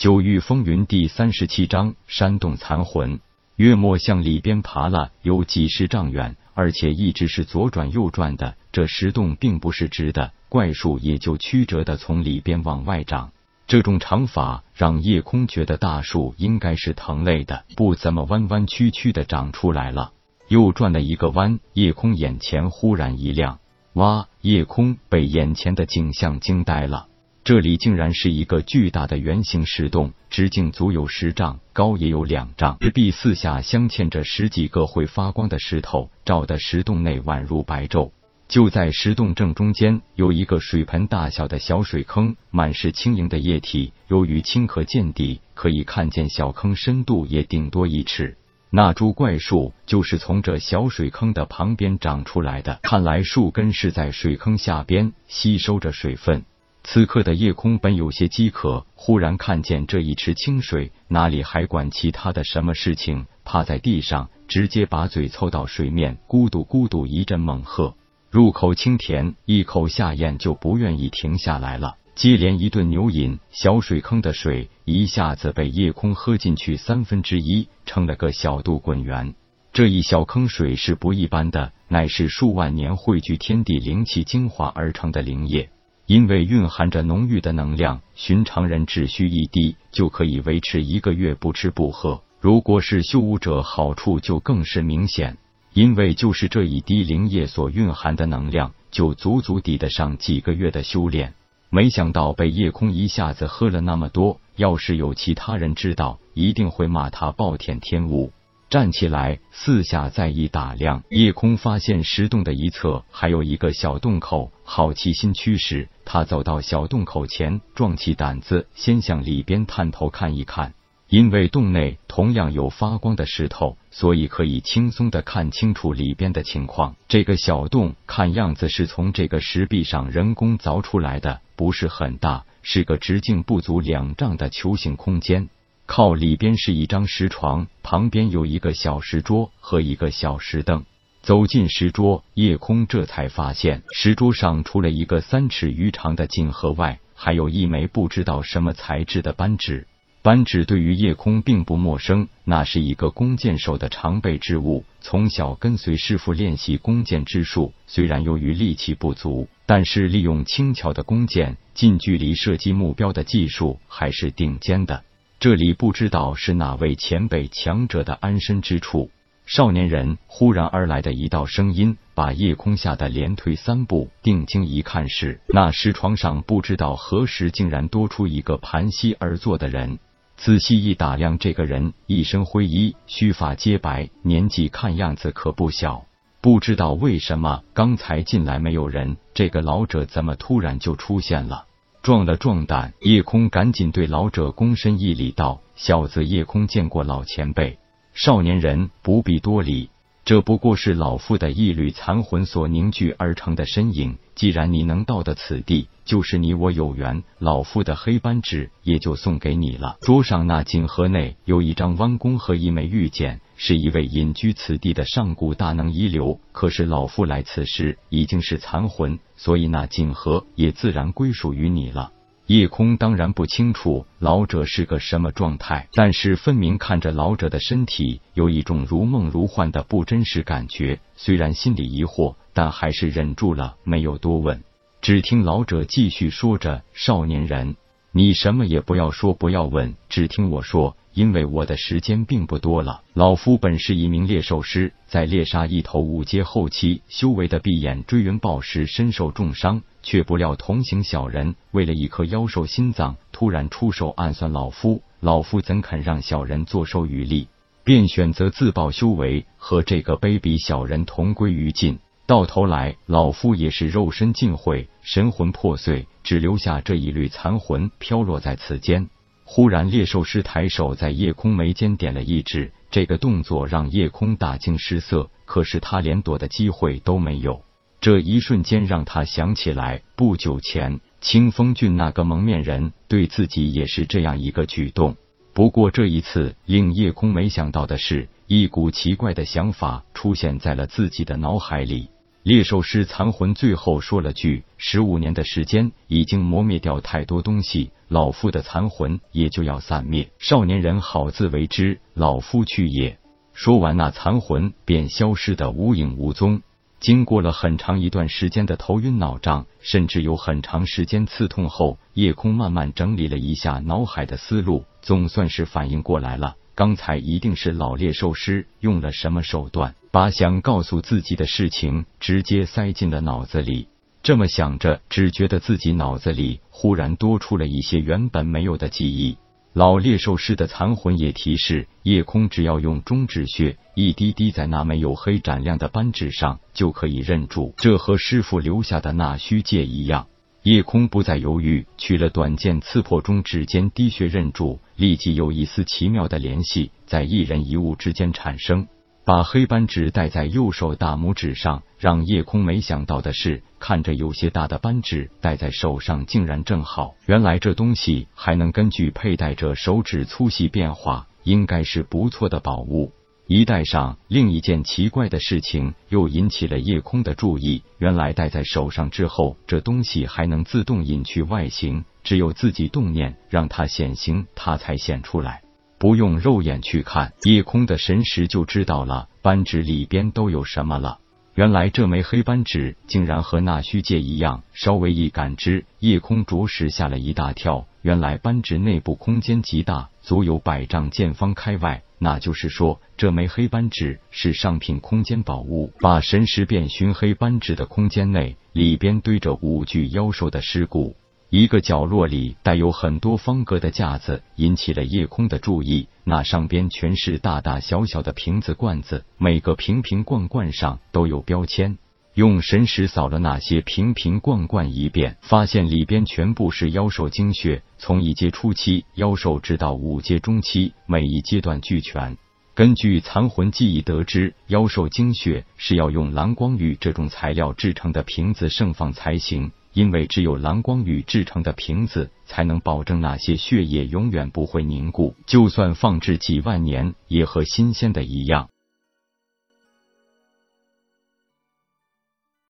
九域风云第三十七章山洞残魂。月末向里边爬了有几十丈远，而且一直是左转右转的。这石洞并不是直的，怪树也就曲折的从里边往外长。这种长法让夜空觉得大树应该是藤类的，不怎么弯弯曲曲的长出来了。又转了一个弯，夜空眼前忽然一亮，哇！夜空被眼前的景象惊呆了。这里竟然是一个巨大的圆形石洞，直径足有十丈，高也有两丈。石壁四下镶嵌着十几个会发光的石头，照得石洞内宛如白昼。就在石洞正中间，有一个水盆大小的小水坑，满是轻盈的液体。由于清可见底，可以看见小坑深度也顶多一尺。那株怪树就是从这小水坑的旁边长出来的，看来树根是在水坑下边吸收着水分。此刻的夜空本有些饥渴，忽然看见这一池清水，哪里还管其他的什么事情？趴在地上，直接把嘴凑到水面，咕嘟咕嘟一阵猛喝，入口清甜，一口下咽，就不愿意停下来了。接连一顿牛饮，小水坑的水一下子被夜空喝进去三分之一，成了个小肚滚圆。这一小坑水是不一般的，乃是数万年汇聚天地灵气精华而成的灵液。因为蕴含着浓郁的能量，寻常人只需一滴就可以维持一个月不吃不喝。如果是修武者，好处就更是明显，因为就是这一滴灵液所蕴含的能量，就足足抵得上几个月的修炼。没想到被夜空一下子喝了那么多，要是有其他人知道，一定会骂他暴殄天物。站起来，四下再一打量，夜空发现石洞的一侧还有一个小洞口，好奇心驱使，他走到小洞口前，壮起胆子，先向里边探头看一看。因为洞内同样有发光的石头，所以可以轻松的看清楚里边的情况。这个小洞看样子是从这个石壁上人工凿出来的，不是很大，是个直径不足两丈的球形空间。靠里边是一张石床，旁边有一个小石桌和一个小石凳。走进石桌，夜空这才发现石桌上除了一个三尺余长的锦盒外，还有一枚不知道什么材质的扳指。扳指对于夜空并不陌生，那是一个弓箭手的常备之物。从小跟随师傅练习弓箭之术，虽然由于力气不足，但是利用轻巧的弓箭近距离射击目标的技术还是顶尖的。这里不知道是哪位前辈强者的安身之处。少年人忽然而来的一道声音，把夜空吓得连退三步。定睛一看，是那石床上不知道何时竟然多出一个盘膝而坐的人。仔细一打量，这个人一身灰衣，须发皆白，年纪看样子可不小。不知道为什么刚才进来没有人，这个老者怎么突然就出现了？壮了壮胆，夜空赶紧对老者躬身一礼，道：“小子，夜空见过老前辈。”少年人不必多礼，这不过是老夫的一缕残魂所凝聚而成的身影。既然你能到的此地，就是你我有缘。老夫的黑扳指也就送给你了。桌上那锦盒内有一张弯弓和一枚玉剑。是一位隐居此地的上古大能遗留，可是老夫来此时已经是残魂，所以那锦盒也自然归属于你了。夜空当然不清楚老者是个什么状态，但是分明看着老者的身体有一种如梦如幻的不真实感觉。虽然心里疑惑，但还是忍住了，没有多问。只听老者继续说着：“少年人，你什么也不要说，不要问，只听我说。”因为我的时间并不多了，老夫本是一名猎兽师，在猎杀一头五阶后期修为的闭眼追云豹时身受重伤，却不料同行小人为了一颗妖兽心脏，突然出手暗算老夫，老夫怎肯让小人坐收渔利，便选择自爆修为，和这个卑鄙小人同归于尽。到头来，老夫也是肉身尽毁，神魂破碎，只留下这一缕残魂飘落在此间。忽然，猎兽师抬手在夜空眉间点了一指，这个动作让夜空大惊失色。可是他连躲的机会都没有。这一瞬间，让他想起来不久前清风郡那个蒙面人对自己也是这样一个举动。不过这一次，令夜空没想到的是，一股奇怪的想法出现在了自己的脑海里。猎兽师残魂最后说了句：“十五年的时间已经磨灭掉太多东西，老夫的残魂也就要散灭。少年人好自为之，老夫去也。”说完，那残魂便消失的无影无踪。经过了很长一段时间的头晕脑胀，甚至有很长时间刺痛后，夜空慢慢整理了一下脑海的思路，总算是反应过来了。刚才一定是老猎兽师用了什么手段，把想告诉自己的事情直接塞进了脑子里。这么想着，只觉得自己脑子里忽然多出了一些原本没有的记忆。老猎兽师的残魂也提示夜空，只要用中指穴一滴滴在那枚黝黑斩亮的扳指上，就可以认住。这和师傅留下的那虚界一样。夜空不再犹豫，取了短剑刺破中指间滴血，认柱，立即有一丝奇妙的联系在一人一物之间产生。把黑扳指戴在右手大拇指上，让夜空没想到的是，看着有些大的扳指戴在手上竟然正好。原来这东西还能根据佩戴者手指粗细变化，应该是不错的宝物。一戴上，另一件奇怪的事情又引起了夜空的注意。原来戴在手上之后，这东西还能自动隐去外形，只有自己动念让它显形，它才显出来，不用肉眼去看，夜空的神识就知道了扳指里边都有什么了。原来这枚黑扳指竟然和那虚界一样，稍微一感知，夜空着实吓了一大跳。原来扳指内部空间极大，足有百丈见方开外。那就是说，这枚黑斑纸是上品空间宝物。把神识变寻黑斑纸的空间内，里边堆着五具妖兽的尸骨。一个角落里带有很多方格的架子，引起了夜空的注意。那上边全是大大小小的瓶子罐子，每个瓶瓶罐罐上都有标签。用神识扫了那些瓶瓶罐罐一遍，发现里边全部是妖兽精血，从一阶初期妖兽直到五阶中期，每一阶段俱全。根据残魂记忆得知，妖兽精血是要用蓝光玉这种材料制成的瓶子盛放才行，因为只有蓝光玉制成的瓶子才能保证那些血液永远不会凝固，就算放置几万年，也和新鲜的一样。